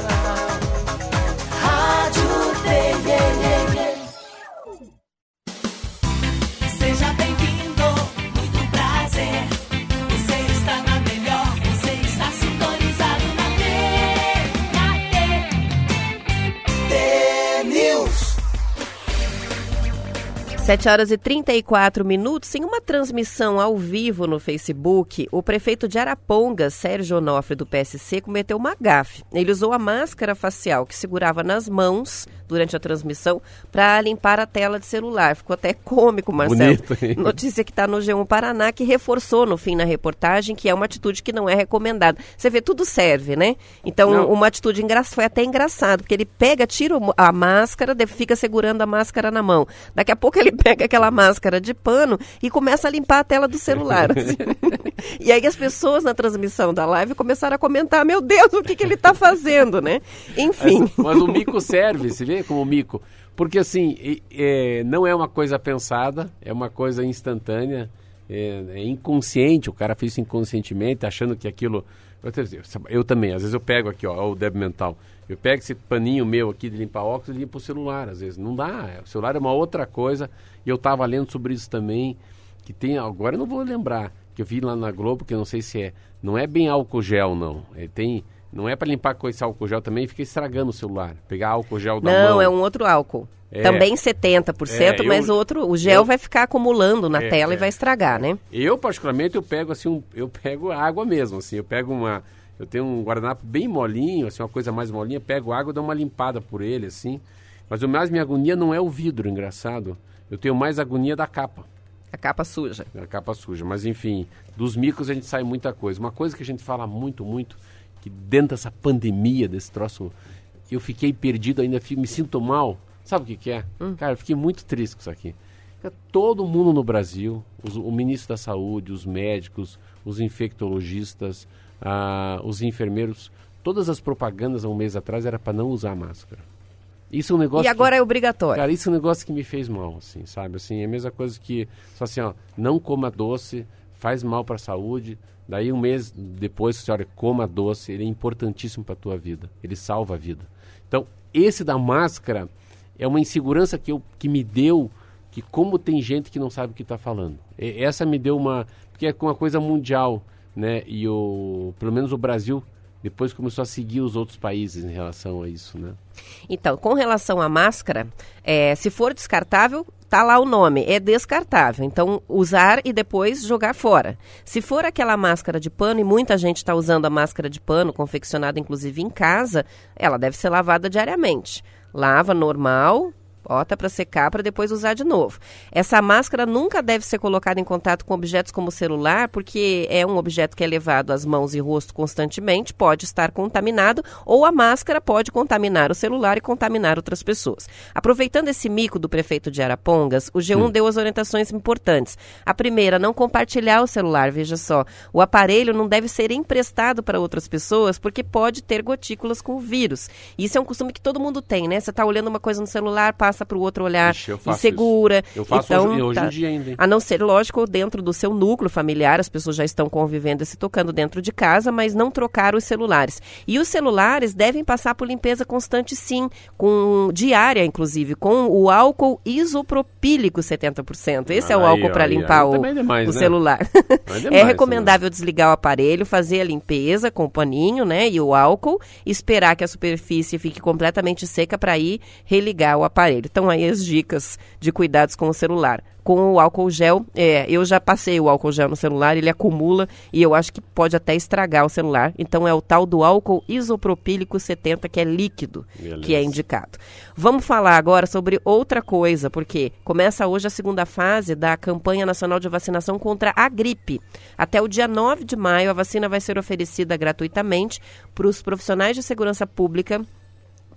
7 horas e 34 minutos. Em uma transmissão ao vivo no Facebook, o prefeito de Araponga, Sérgio Onofre, do PSC, cometeu uma gafe. Ele usou a máscara facial que segurava nas mãos durante a transmissão para limpar a tela de celular. Ficou até cômico, Marcelo. Bonito, hein? Notícia que está no G1 Paraná, que reforçou no fim na reportagem que é uma atitude que não é recomendada. Você vê, tudo serve, né? Então, Não. uma atitude engraçada, foi até engraçado, porque ele pega, tira a máscara, fica segurando a máscara na mão. Daqui a pouco ele pega aquela máscara de pano e começa a limpar a tela do celular. assim. e aí as pessoas na transmissão da live começaram a comentar, meu Deus, o que, que ele está fazendo, né? Enfim. Mas, mas o mico serve, você vê como mico. Porque assim, é, não é uma coisa pensada, é uma coisa instantânea, é, é inconsciente, o cara fez isso inconscientemente, achando que aquilo. Eu, eu também, às vezes eu pego aqui, ó, o débil mental. Eu pego esse paninho meu aqui de limpar óculos e limpo o celular, às vezes. Não dá, o celular é uma outra coisa. E eu estava lendo sobre isso também, que tem, agora eu não vou lembrar, que eu vi lá na Globo, que eu não sei se é, não é bem álcool gel, não. É, tem, não é para limpar com esse álcool gel também, fica estragando o celular. Pegar álcool gel da mão. Não, é um outro álcool. É. Também 70%, É, eu- mas o outro, o gel eu- vai ficar acumulando na É, tela é. e vai estragar, né? Eu, particularmente, eu pego assim, um, eu pego água mesmo, assim, eu pego uma, eu tenho um guardanapo bem molinho, assim, uma coisa mais molinha, pego água e dou uma limpada por ele, assim. Mas o mais minha agonia não é o vidro, engraçado. Eu tenho mais agonia da capa, A capa suja. da capa suja. Mas enfim, dos micos a gente sai muita coisa. Uma coisa que a gente fala muito, muito, que dentro dessa pandemia, desse troço, eu fiquei perdido, ainda me sinto mal. Sabe o que, que é? Cara, eu fiquei muito triste com isso aqui. Todo mundo no Brasil, os- o ministro da Saúde, os médicos, os infectologistas, ah, os enfermeiros, todas as propagandas há um mês atrás era para não usar máscara. Isso é um negócio. E agora que, é obrigatório. Cara, isso é um negócio que me fez mal, assim, sabe? Assim, é a mesma coisa que, só assim, ó, não coma doce, faz mal para a saúde. Daí um mês depois, olha, coma doce, ele é importantíssimo para a tua vida. Ele salva a vida. Então, esse da máscara é uma insegurança que, eu, que me deu, que como tem gente que não sabe o que está falando. E- essa me deu uma... Porque é uma coisa mundial, né? E o, pelo menos o Brasil depois começou a seguir os outros países em relação a isso, né? Então, com relação à máscara, é, se for descartável, tá lá o nome, é descartável. Então, usar e depois jogar fora. Se for aquela máscara de pano, e muita gente está usando a máscara de pano, confeccionada inclusive em casa, ela deve ser lavada diariamente. Lava normal, Bota para secar para depois usar de novo. Essa máscara nunca deve ser colocada em contato com objetos como o celular, porque é um objeto que é levado às mãos e rosto constantemente, pode estar contaminado, ou a máscara pode contaminar o celular e contaminar outras pessoas. Aproveitando esse mico do prefeito de Arapongas, o G1 deu as orientações importantes. A primeira, não compartilhar o celular, veja só. O aparelho não deve ser emprestado para outras pessoas, porque pode ter gotículas com o vírus. Isso é um costume que todo mundo tem, né? Você está olhando uma coisa no celular, passa para o outro olhar Ixi, eu faço insegura. isso. Eu faço então, hoje, hoje tá. em dia ainda. hein? A não ser, lógico, dentro do seu núcleo familiar, as pessoas já estão convivendo e se tocando dentro de casa, mas não trocar os celulares. E os celulares devem passar por limpeza constante, sim, com diária, inclusive, com o álcool isopropílico 70%. Esse é o álcool para limpar aí o, é demais, o né? celular. É é demais, recomendável desligar o aparelho, fazer a limpeza com o paninho, né, e o álcool, esperar que a superfície fique completamente seca para ir religar o aparelho. Então aí as dicas de cuidados com o celular. Com o álcool gel, é, eu já passei o álcool gel no celular, ele acumula e eu acho que pode até estragar o celular. Então é o tal do álcool isopropílico 70, que é líquido, Beleza. que é indicado. Vamos falar agora sobre outra coisa, porque começa hoje a segunda fase da campanha nacional de vacinação contra a gripe. Até o dia 9 de maio, a vacina vai ser oferecida gratuitamente para os profissionais de segurança pública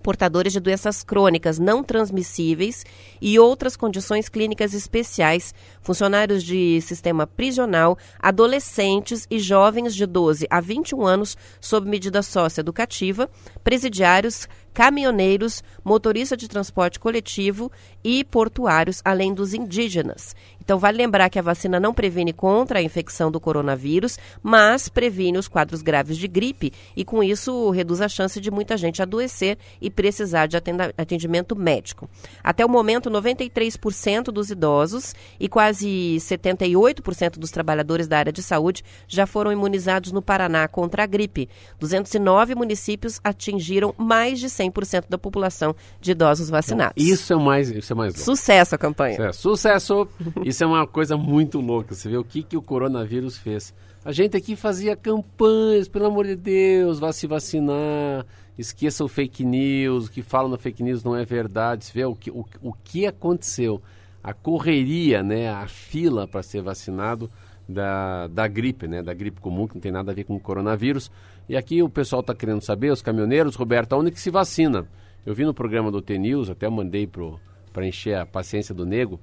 portadores de doenças crônicas não transmissíveis e outras condições clínicas especiais, funcionários de sistema prisional, adolescentes e jovens de 12 a 21 anos sob medida socioeducativa, presidiários, caminhoneiros, motorista de transporte coletivo e portuários, além dos indígenas. Então, vale lembrar que a vacina não previne contra a infecção do coronavírus, mas previne os quadros graves de gripe e, com isso, reduz a chance de muita gente adoecer e precisar de atendimento médico. Até o momento, 93% dos idosos e quase 78% dos trabalhadores da área de saúde já foram imunizados no Paraná contra a gripe. 209 municípios atingiram mais de 100% da população de idosos vacinados. Isso é mais, isso é mais louco. Sucesso a campanha. É, sucesso! Isso é uma coisa muito louca. Você vê o que, que o coronavírus fez. A gente aqui fazia campanhas, pelo amor de Deus, vá se vacinar, esqueça o fake news, o que falam na fake news não é verdade. Você vê o que, o, o que aconteceu. A correria, né, a fila para ser vacinado da, da gripe, né, da gripe comum, que não tem nada a ver com o coronavírus. E aqui o pessoal está querendo saber, os caminhoneiros, Roberto, onde que se vacina? Eu vi no programa do T-News, até mandei para encher a paciência do nego,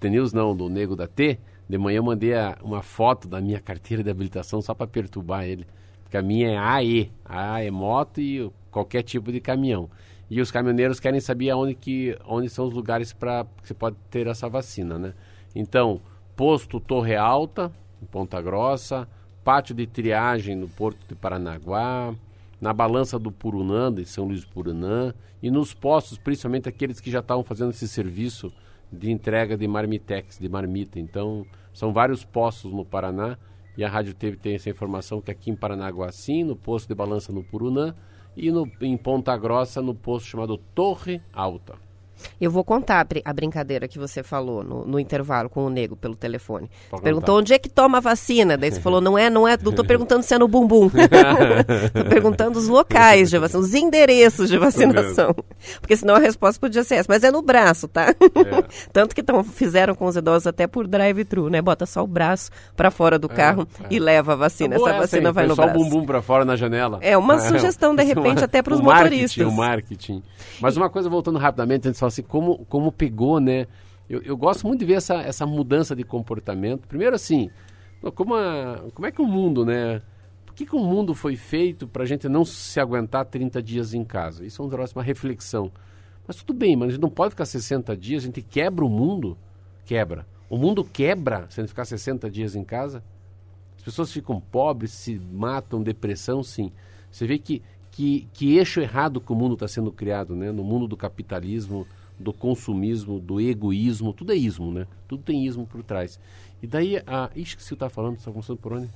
T-News não, do Nego da T, de manhã eu mandei a- uma foto da minha carteira de habilitação só para perturbar ele. Porque a minha é AE. A é moto e qualquer tipo de caminhão. E os caminhoneiros querem saber aonde, que, onde são os lugares para que você pode ter essa vacina, né? Então, posto Torre Alta, em Ponta Grossa, pátio de triagem no Porto de Paranaguá, na balança do Purunã, de São Luís do Purunã, e nos postos, principalmente aqueles que já estavam fazendo esse serviço de entrega de marmitex, de marmita. Então, são vários postos no Paraná e a Rádio Teve tem essa informação que aqui em Paranaguá sim, no posto de balança no Purunã e no, em Ponta Grossa no posto chamado Torre Alta. Eu vou contar a, brin- a brincadeira que você falou no, no intervalo com o nego pelo telefone. Pode Perguntou contar. onde é que toma a vacina. Daí você falou, não é, não é, não tô perguntando se é no bumbum. tô perguntando os locais de vacina, os endereços de vacinação. Porque senão a resposta podia ser essa, mas é no braço, tá? Tanto que tão, fizeram com os idosos até por drive-thru, né? Bota só o braço pra fora do carro e leva a vacina. Tá Essa vacina vai no só braço. o bumbum pra fora na janela. É uma sugestão, de repente, até pros o marketing, motoristas. O marketing. Mas uma coisa, voltando rapidamente, a gente fala assim, como, como pegou, né? Eu, eu gosto muito de ver essa, essa mudança de comportamento. Primeiro assim, como, a- como é que o mundo, né? Por que, que o mundo foi feito para a gente não se aguentar 30 dias em casa? Isso é um troço, uma reflexão. Mas tudo bem, mas a gente não pode ficar 60 dias, a gente quebra o mundo. Quebra. O mundo quebra se a gente ficar 60 dias em casa. As pessoas ficam pobres, se matam, depressão, sim. Você vê que, que, que eixo errado que o mundo está sendo criado, né? No mundo do capitalismo, do consumismo, do egoísmo, tudo é ismo, né? Tudo tem ismo por trás. E daí, a... Ixi, que você está falando, você está começando por onde?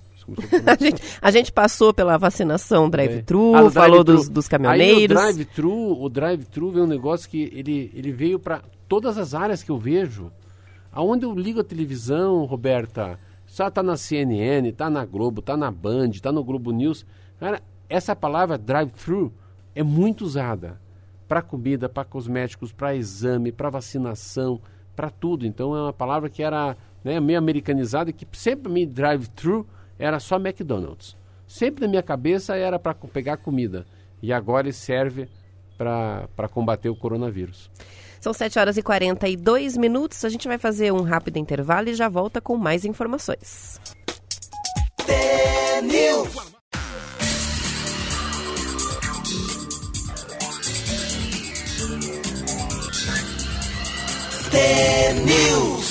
A gente, a gente passou pela vacinação drive-thru, É. Ah, falou dos, dos Aí caminhoneiros. o drive-thru, o drive-thru veio um negócio que ele, ele veio para todas as áreas que eu vejo. Aonde eu ligo a televisão, Roberta, só tá na CNN, tá na Globo, tá na Band, tá no Globo News. Cara, essa palavra drive-thru é muito usada para comida, para cosméticos, para exame, para vacinação, para tudo. Então é uma palavra que era né, meio americanizada e que sempre me drive-thru era só McDonald's. Sempre na minha cabeça era para pegar comida. E agora ele serve para combater o coronavírus. São 7 horas e 42 minutos. A gente vai fazer um rápido intervalo e já volta com mais informações. TNews.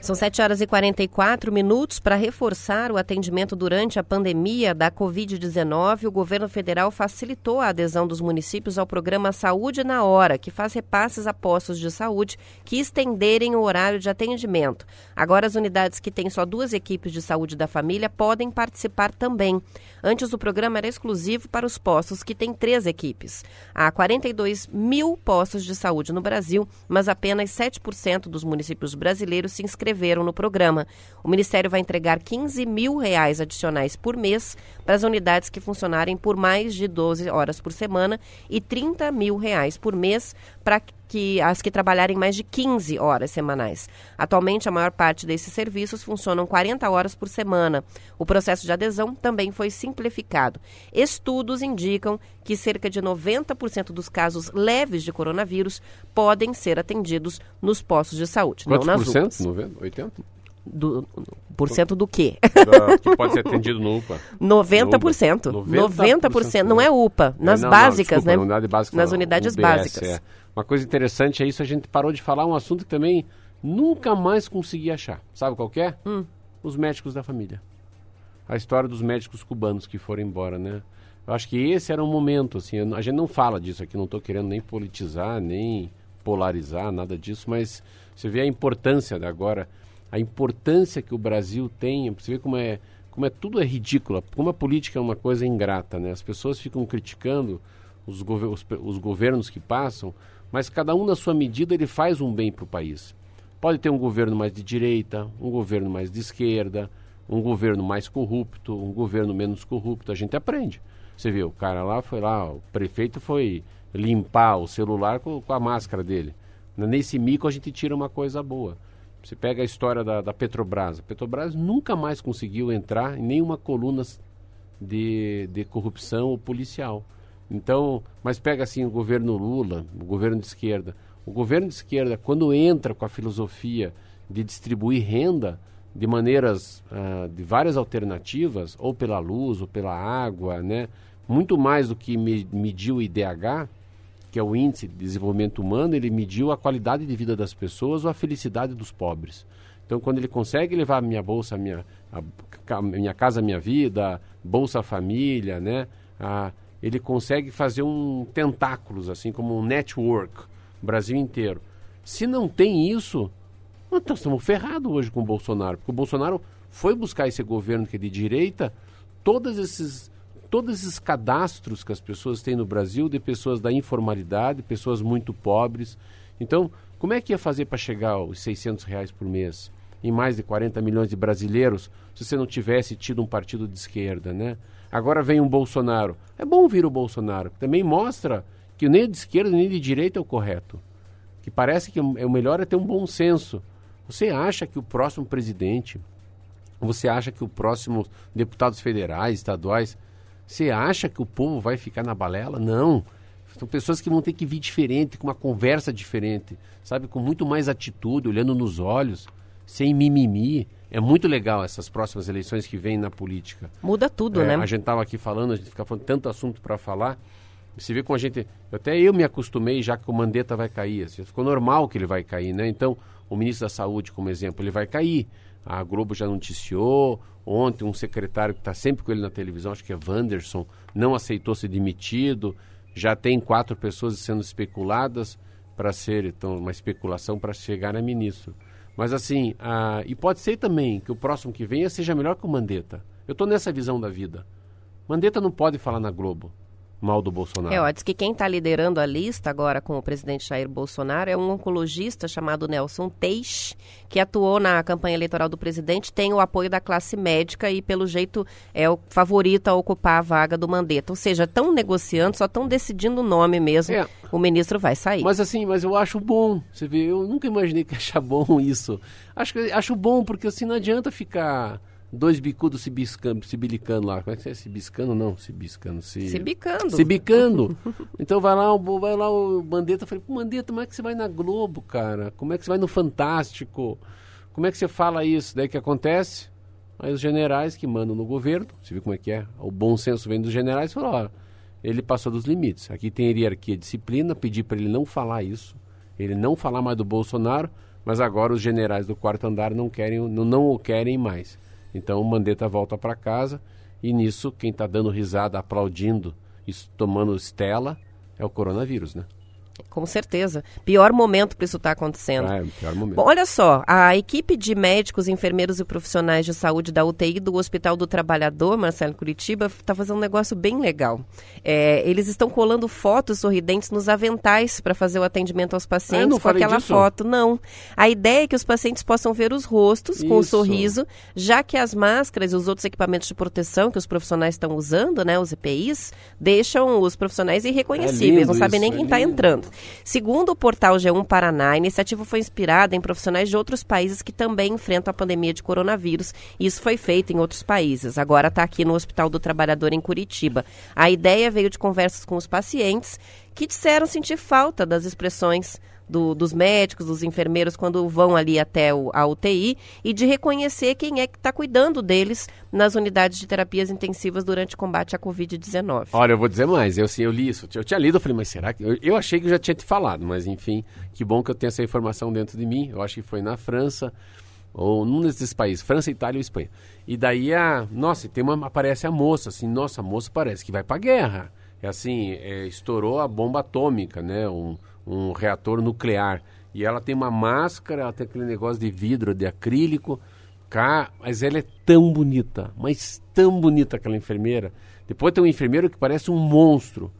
São 7 horas e 44 minutos. Para reforçar o atendimento durante a pandemia da Covid-19, o governo federal facilitou a adesão dos municípios ao programa Saúde na Hora, que faz repasses a postos de saúde que estenderem o horário de atendimento. Agora, as unidades que têm só duas equipes de saúde da família podem participar também. Antes, o programa era exclusivo para os postos que têm três equipes. Há 42 mil postos de saúde no Brasil, mas apenas 7% dos municípios brasileiros se inscreveram no programa. O Ministério vai entregar 15 mil reais adicionais por mês para as unidades que funcionarem por mais de 12 horas por semana e 30 mil reais por mês para que as que trabalharem mais de 15 horas semanais. Atualmente, a maior parte desses serviços funcionam 40 horas por semana. O processo de adesão também foi simplificado. Estudos indicam que cerca de 90% dos casos leves de coronavírus podem ser atendidos nos postos de saúde, Quantos não nas por cento? UPAs. 90? 80? Do, por cento do quê? Da- que pode ser atendido no UPA. 90%. 90%. 90%. Não é UPA, nas É, não, não, básicas, desculpa, né? unidade básica nas não, unidades UBS, básicas. é. Uma coisa interessante é isso, a gente parou de falar um assunto que também nunca mais consegui achar. Sabe qual que é? Hum. Os médicos da família. A história dos médicos cubanos que foram embora, né? Eu acho que esse era um momento, assim, eu a gente não fala disso aqui, não estou querendo nem politizar, nem polarizar, nada disso, mas você vê a importância da agora, a importância que o Brasil tem, você vê como é, como é tudo é ridículo, como a política é uma coisa ingrata, né? As pessoas ficam criticando os, gover- os os governos que passam, mas cada um na sua medida ele faz um bem para o país. Pode ter um governo mais de direita, um governo mais de esquerda, um governo mais corrupto, um governo menos corrupto. A gente aprende. Você vê, o cara lá foi lá, o prefeito foi limpar o celular com, com a máscara dele. Nesse mico a gente tira uma coisa boa. Você pega a história da, da Petrobras. A Petrobras nunca mais conseguiu entrar em nenhuma coluna de, de corrupção ou policial. Então, mas pega assim o governo Lula, o governo de esquerda. O governo de esquerda, quando entra com a filosofia de distribuir renda de maneiras, ah, de várias alternativas, ou pela luz, ou pela água, né? muito mais do que me, medir o IDH, que é o Índice de Desenvolvimento Humano, ele mediu a qualidade de vida das pessoas ou a felicidade dos pobres. Então, quando ele consegue levar a minha bolsa, a minha, a, ca- minha casa, a minha vida, Bolsa Família, né? Ah, ele consegue fazer um tentáculos, assim como um network, Brasil inteiro. Se não tem isso, nós estamos ferrados hoje com o Bolsonaro, porque o Bolsonaro foi buscar esse governo que é de direita, todos esses, todos esses cadastros que as pessoas têm no Brasil de pessoas da informalidade, pessoas muito pobres. Então, como é que ia fazer para chegar aos 600 reais por mês em mais de 40 milhões de brasileiros se você não tivesse tido um partido de esquerda, né? Agora vem um Bolsonaro. É bom vir o Bolsonaro, também mostra que nem de esquerda nem de direita é o correto que parece que o melhor é ter um bom senso. Você acha que o próximo presidente, você acha que o próximo deputados federais, estaduais, você acha que o povo vai ficar na balela? Não. São pessoas que vão ter que vir diferente, com uma conversa diferente, sabe, com muito mais atitude, olhando nos olhos, sem mimimi. É muito legal essas próximas eleições que vêm na política. Muda tudo, É, né? A gente estava aqui falando, a gente fica falando tanto assunto para falar. Você vê como a gente. Até eu me acostumei já que o Mandetta vai cair. Assim, ficou normal que ele vai cair, né? Então, o ministro da Saúde, como exemplo, ele vai cair. A Globo já noticiou. Ontem, um secretário que está sempre com ele na televisão, acho que é Wanderson, não aceitou ser demitido. Já tem quatro pessoas sendo especuladas para ser então, uma especulação para chegar a ministro. Mas assim, ah, e pode ser também que o próximo que venha seja melhor que o Mandetta. Eu estou nessa visão da vida. Mandetta não pode falar na Globo. Mal do Bolsonaro. É, ó, diz que quem está liderando a lista agora com o presidente Jair Bolsonaro é um oncologista chamado Nelson Teix, que atuou na campanha eleitoral do presidente, tem o apoio da classe médica e, pelo jeito, é o favorito a ocupar a vaga do Mandetta. Ou seja, estão negociando, só estão decidindo o nome mesmo. É. O ministro vai sair. Mas assim, mas eu acho bom. Você vê, eu nunca imaginei que achar bom isso. Acho acho bom porque assim não adianta ficar dois bicudos se biscando, se bilicando lá. Como é que é? Se biscando não, se biscando, se Se bicando. se bicando. então vai lá, o- vai lá o Mandetta, eu falei, pô, Mandetta, como é que você vai na Globo, cara? Como é que você vai no Fantástico? Como é que você fala isso? Daí que acontece? Aí os generais que mandam no governo, você viu como é que é? O bom senso vem dos generais e falou, ó, ele passou dos limites. Aqui tem hierarquia e disciplina, pedi para ele não falar isso, ele não falar mais do Bolsonaro, mas agora os generais do quarto andar não querem, não, não o querem mais. Então o Mandetta volta para casa e nisso quem está dando risada, aplaudindo, isso, tomando estela, é o coronavírus, né? Com certeza. Pior momento para isso estar acontecendo. Ah, é pior momento. Bom, olha só, a equipe de médicos, enfermeiros e profissionais de saúde da UTI do Hospital do Trabalhador, Marcelo Curitiba, está fazendo um negócio bem legal. É, eles estão colando fotos sorridentes nos aventais para fazer o atendimento aos Ah, pacientes com aquela disso? foto. Não. A ideia é que os pacientes possam ver os rostos com o Isso. sorriso, já que as máscaras e os outros equipamentos de proteção que os profissionais estão usando, né, os EPIs, deixam os profissionais irreconhecíveis, É não sabem nem isso, quem é está lindo. entrando. Segundo o portal G1 Paraná, a iniciativa foi inspirada em profissionais de outros países que também enfrentam a pandemia de coronavírus. Isso foi feito em outros países. Agora está aqui no Hospital do Trabalhador em Curitiba. A ideia veio de conversas com os pacientes que disseram sentir falta das expressões do- dos médicos, dos enfermeiros, quando vão ali até o, a UTI e de reconhecer quem é que está cuidando deles nas unidades de terapias intensivas durante o combate à Covid-19. Olha, eu vou dizer mais. Eu, assim, eu li isso. Eu tinha lido, eu falei, mas será que. Eu, eu achei que eu já tinha te falado, mas enfim, que bom que eu tenho essa informação dentro de mim. Eu acho que foi na França, ou num desses países, França, Itália ou Espanha. E daí a. Nossa, tem uma, aparece a moça, assim, nossa, a moça parece que vai pra guerra. É assim, é, estourou a bomba atômica, né? Um, um reator nuclear. E ela tem uma máscara, ela tem aquele negócio de vidro, de acrílico. Cá, mas ela é tão bonita, mas tão bonita aquela enfermeira. Depois tem um enfermeiro que parece um monstro.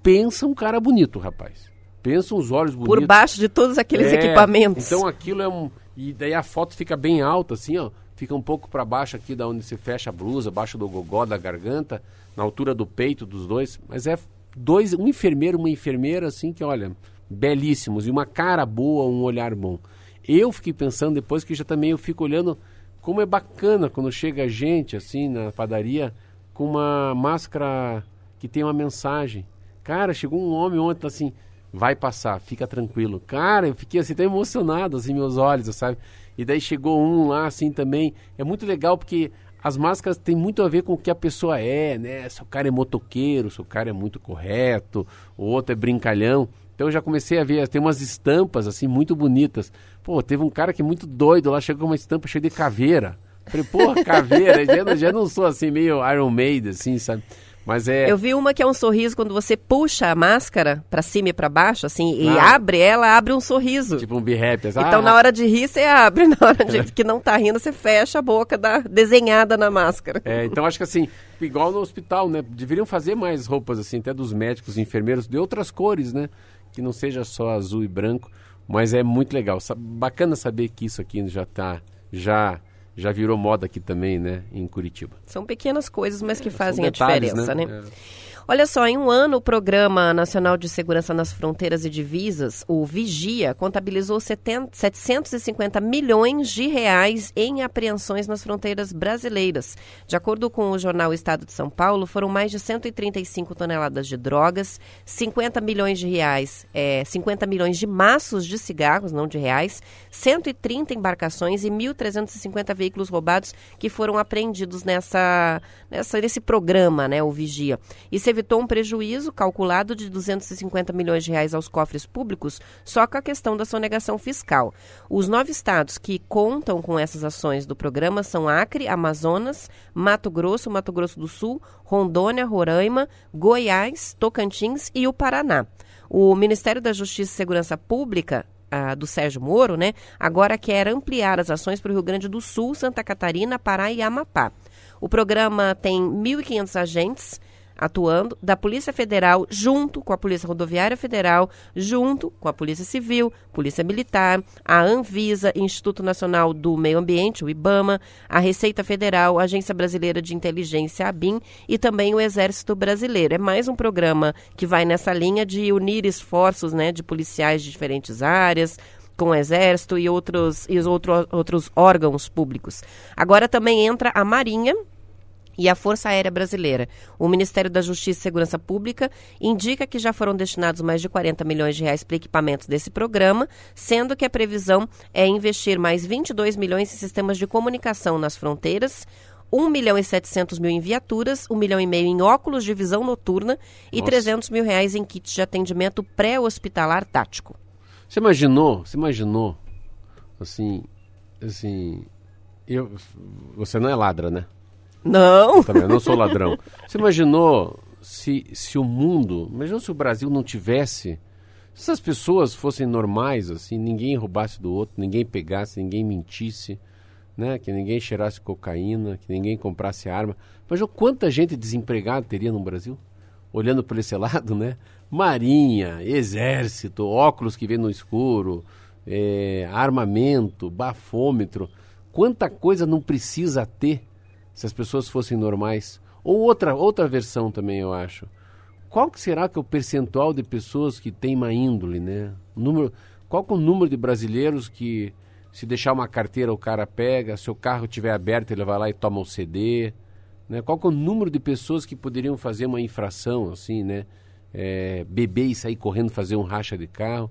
Pensa um cara bonito, rapaz. Pensa uns olhos bonitos. Por baixo de todos aqueles É, equipamentos. Então aquilo é um. E daí a foto fica bem alta, assim, ó. Fica um pouco para baixo aqui, da onde se fecha a blusa, abaixo do gogó, da garganta, na altura do peito dos dois. Mas é dois, um enfermeiro, uma enfermeira, assim, que olha, belíssimos. E uma cara boa, um olhar bom. Eu fiquei pensando depois que já também eu fico olhando como é bacana quando chega gente, assim, na padaria, com uma máscara que tem uma mensagem. Cara, chegou um homem ontem assim, vai passar, fica tranquilo. Cara, eu fiquei assim, até emocionado, assim, meus olhos, sabe? E daí chegou um lá, assim, também. É muito legal porque as máscaras têm muito a ver com o que a pessoa é, né? Se o cara é motoqueiro, se o cara é muito correto, o outro é brincalhão. Então eu já comecei a ver, tem umas estampas, assim, muito bonitas. Pô, teve um cara que é muito doido lá, chegou com uma estampa cheia de caveira. Falei, porra, caveira, já, não- já não sou assim, meio Iron Maiden, assim, sabe? Mas é... Eu vi uma que é um sorriso quando você puxa a máscara pra cima e pra baixo, assim, e Ah. abre ela, abre um sorriso. Tipo um be happy. assim, então, ah, na hora de rir, você abre. Na hora de que não tá rindo, você fecha a boca da, desenhada na máscara. É, então acho que assim, igual no hospital, né? Deveriam fazer mais roupas assim, até dos médicos, enfermeiros, de outras cores, né? Que não seja só azul e branco, mas é muito legal. Bacana saber que isso aqui já tá, já, já virou moda aqui também, né? Em Curitiba. São pequenas coisas, mas que São fazem a detalhes, diferença, né? É. Olha só, em um ano, o Programa Nacional de Segurança nas Fronteiras e Divisas, o Vigia, contabilizou 70 750 milhões de reais em apreensões nas fronteiras brasileiras. De acordo com o jornal Estado de São Paulo, foram mais de 135 toneladas de drogas, 50 milhões de reais, é, 50 milhões de maços de cigarros, não de reais, 130 embarcações e 1.350 veículos roubados que foram apreendidos nessa, nessa, nesse programa, né, o Vigia. Isso evitou um prejuízo calculado de 250 milhões de reais aos cofres públicos só com a questão da sonegação fiscal. Os nove estados que contam com essas ações do programa são Acre, Amazonas, Mato Grosso, Mato Grosso do Sul, Rondônia, Roraima, Goiás, Tocantins e o Paraná. O Ministério da Justiça e Segurança Pública ah, do Sérgio Moro, né, agora quer ampliar as ações para o Rio Grande do Sul, Santa Catarina, Pará e Amapá. O programa tem 1.500 agentes atuando, da Polícia Federal, junto com a Polícia Rodoviária Federal, junto com a Polícia Civil, Polícia Militar, a Anvisa, Instituto Nacional do Meio Ambiente, o IBAMA, a Receita Federal, a Agência Brasileira de Inteligência, a ABIN, e também o Exército Brasileiro. É mais um programa que vai nessa linha de unir esforços né, de policiais de diferentes áreas, com o Exército e outros, e os outro, outros órgãos públicos. Agora também entra a Marinha, e a Força Aérea Brasileira. O Ministério da Justiça e Segurança Pública indica que já foram destinados mais de 40 milhões de reais para equipamentos desse programa, sendo que a previsão é investir mais 22 milhões em sistemas de comunicação nas fronteiras, 1 milhão e 700 mil em viaturas, 1 milhão e meio em óculos de visão noturna e Nossa. 300 mil reais em kits de atendimento pré-hospitalar tático. Você imaginou, você imaginou, assim, assim, eu, você não é ladra, né? Não! Também, não sou ladrão. Você imaginou se, se o mundo, imagina se o Brasil não tivesse, se essas pessoas fossem normais, assim, ninguém roubasse do outro, ninguém pegasse, ninguém mentisse, né? Que ninguém cheirasse cocaína, que ninguém comprasse arma. Imagina quanta gente desempregada teria no Brasil? Olhando por esse lado, né? Marinha, exército, óculos que vê no escuro, é, armamento, bafômetro. Quanta coisa não precisa ter se as pessoas fossem normais. Ou outra, outra versão também, eu acho. Qual que será que é o percentual de pessoas que têm má índole, né? Número, qual que é o número de brasileiros que se deixar uma carteira o cara pega, se o carro estiver aberto ele vai lá e toma o CD, né? Qual que é o número de pessoas que poderiam fazer uma infração assim, né? É, beber e sair correndo fazer um racha de carro.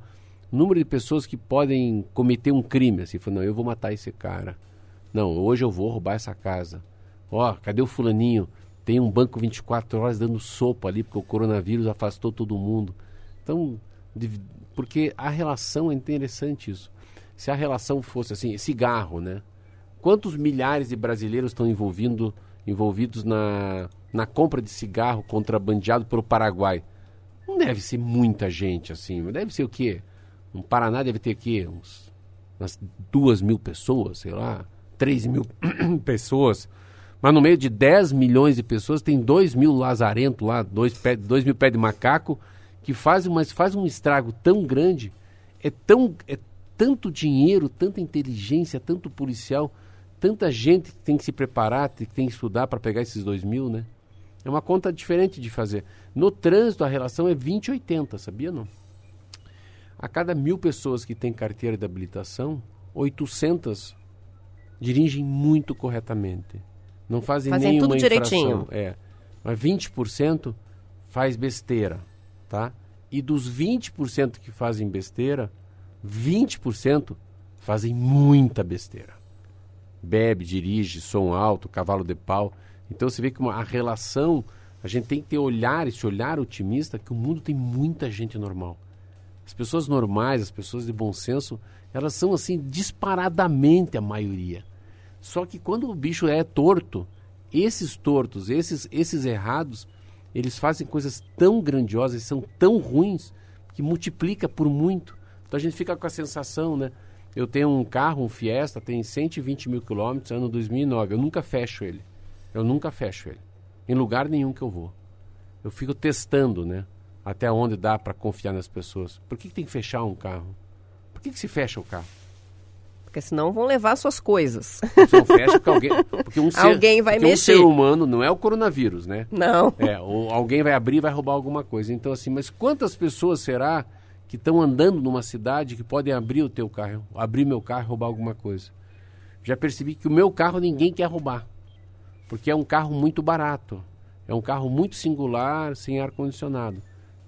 Número de pessoas que podem cometer um crime, assim, falando, não, eu vou matar esse cara. Não, hoje eu vou roubar essa casa. Ó, cadê o fulaninho? Tem um banco 24 horas dando sopa ali, porque o coronavírus afastou todo mundo. Então, porque a relação é interessante isso. Se a relação fosse assim, cigarro, né? Quantos milhares de brasileiros estão envolvidos na, na compra de cigarro contrabandeado pelo Paraguai? Não deve ser muita gente assim, deve ser o quê? No Paraná deve ter o quê? Uns, umas duas mil pessoas, sei lá, três mil pessoas. Mas no meio de 10 milhões de pessoas tem 2 mil lazarentos lá, 2 pé, dois mil pés de macaco, que fazem, faz um estrago tão grande, é, tão, é tanto dinheiro, tanta inteligência, tanto policial, tanta gente que tem que se preparar, que tem que estudar para pegar esses 2 mil, né? É uma conta diferente de fazer. No trânsito a relação é 20-80, sabia não? A cada mil pessoas que têm carteira de habilitação, 800 dirigem muito corretamente. Não fazem, Fazem nenhuma tudo infração. direitinho. É. Mas 20% faz besteira, tá? E dos 20% que fazem besteira, 20% fazem muita besteira. Bebe, dirige, som alto, cavalo de pau. Então você vê que uma, a relação, a gente tem que ter olhar, esse olhar otimista, que o mundo tem muita gente normal. As pessoas normais, as pessoas de bom senso, elas são assim disparadamente a maioria. Só que quando o bicho é torto, esses tortos, esses, esses errados, eles fazem coisas tão grandiosas, são tão ruins, que multiplica por muito. Então a gente fica com a sensação, né? Eu tenho um carro, um Fiesta, tem 120 mil quilômetros, ano 2009. Eu nunca fecho ele. Eu nunca fecho ele. Em lugar nenhum que eu vou. Eu fico testando, né? Até onde dá para confiar nas pessoas. Por que, que tem que fechar um carro? Por que, que se fecha o carro? Porque senão vão levar suas coisas. Você não fecha porque alguém. Porque um ser, Alguém vai porque um mexer. ser humano não é o coronavírus, né? Não. É, ou alguém vai abrir e vai roubar alguma coisa. Então, assim, mas quantas pessoas será que estão andando numa cidade que podem abrir o teu carro, abrir meu carro e roubar alguma coisa? Já percebi que o meu carro ninguém quer roubar. Porque é um carro muito barato. É um carro muito singular, sem ar-condicionado.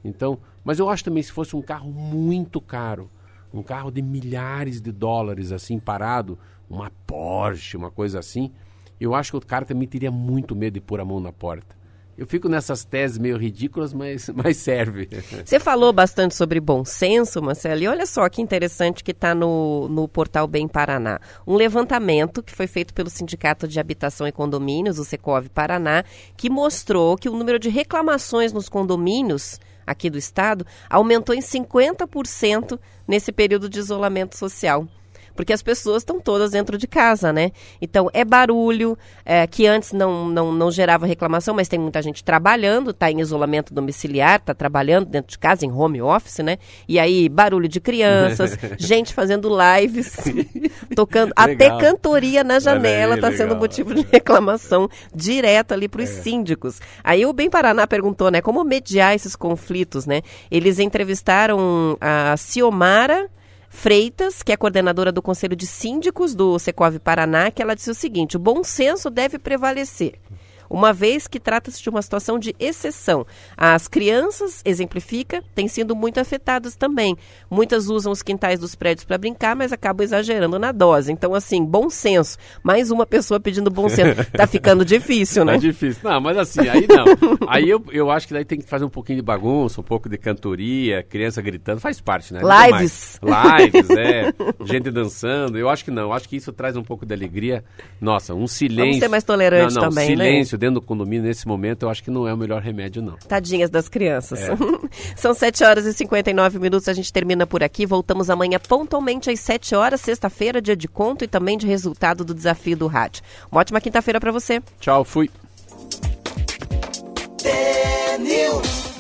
Então, mas eu acho também se fosse um carro muito caro, um carro de milhares de dólares, assim, parado, uma Porsche, uma coisa assim, eu acho que o cara também teria muito medo de pôr a mão na porta. Eu fico nessas teses meio ridículas, mas, mas serve. Você falou bastante sobre bom senso, Marcelo, e olha só que interessante que está no, no portal Bem Paraná. Um levantamento que foi feito pelo Sindicato de Habitação e Condomínios, o Secov Paraná, que mostrou que o número de reclamações nos condomínios aqui do estado aumentou em 50% nesse período de isolamento social. Porque as pessoas estão todas dentro de casa, né? Então, é barulho, é, que antes não, não, não gerava reclamação, mas tem muita gente trabalhando, está em isolamento domiciliar, está trabalhando dentro de casa, em home office, né? E aí, barulho de crianças, gente fazendo lives, tocando, até cantoria na janela está sendo motivo de reclamação direto ali para os É. síndicos. Aí o Bem Paraná perguntou, né, como mediar esses conflitos, né? Eles entrevistaram a Ciomara Freitas, que é coordenadora do Conselho de Síndicos do Secov Paraná, que ela disse o seguinte: o bom senso deve prevalecer. Uma vez que trata-se de uma situação de exceção. As crianças, exemplifica, têm sido muito afetadas também. Muitas usam os quintais dos prédios para brincar, mas acabam exagerando na dose. Então, assim, bom senso. Mais uma pessoa pedindo bom senso. Tá ficando difícil, né? Tá difícil. Não, mas assim, aí não. aí eu, eu acho que daí tem que fazer um pouquinho de bagunça, um pouco de cantoria, criança gritando, faz parte, né? Lives. Lives, é. Gente dançando. Eu acho que não. Eu acho que isso traz um pouco de alegria. Nossa, um silêncio. ser mais tolerantes não, não, também, né? Silêncio dentro do condomínio nesse momento, eu acho que não é o melhor remédio, não. Tadinhas das crianças. São 7 horas e 59 minutos, a gente termina por aqui. Voltamos amanhã pontualmente às 7 horas, sexta-feira, dia de conto e também de resultado do desafio do rádio. Uma ótima quinta-feira para você. Tchau, fui. News.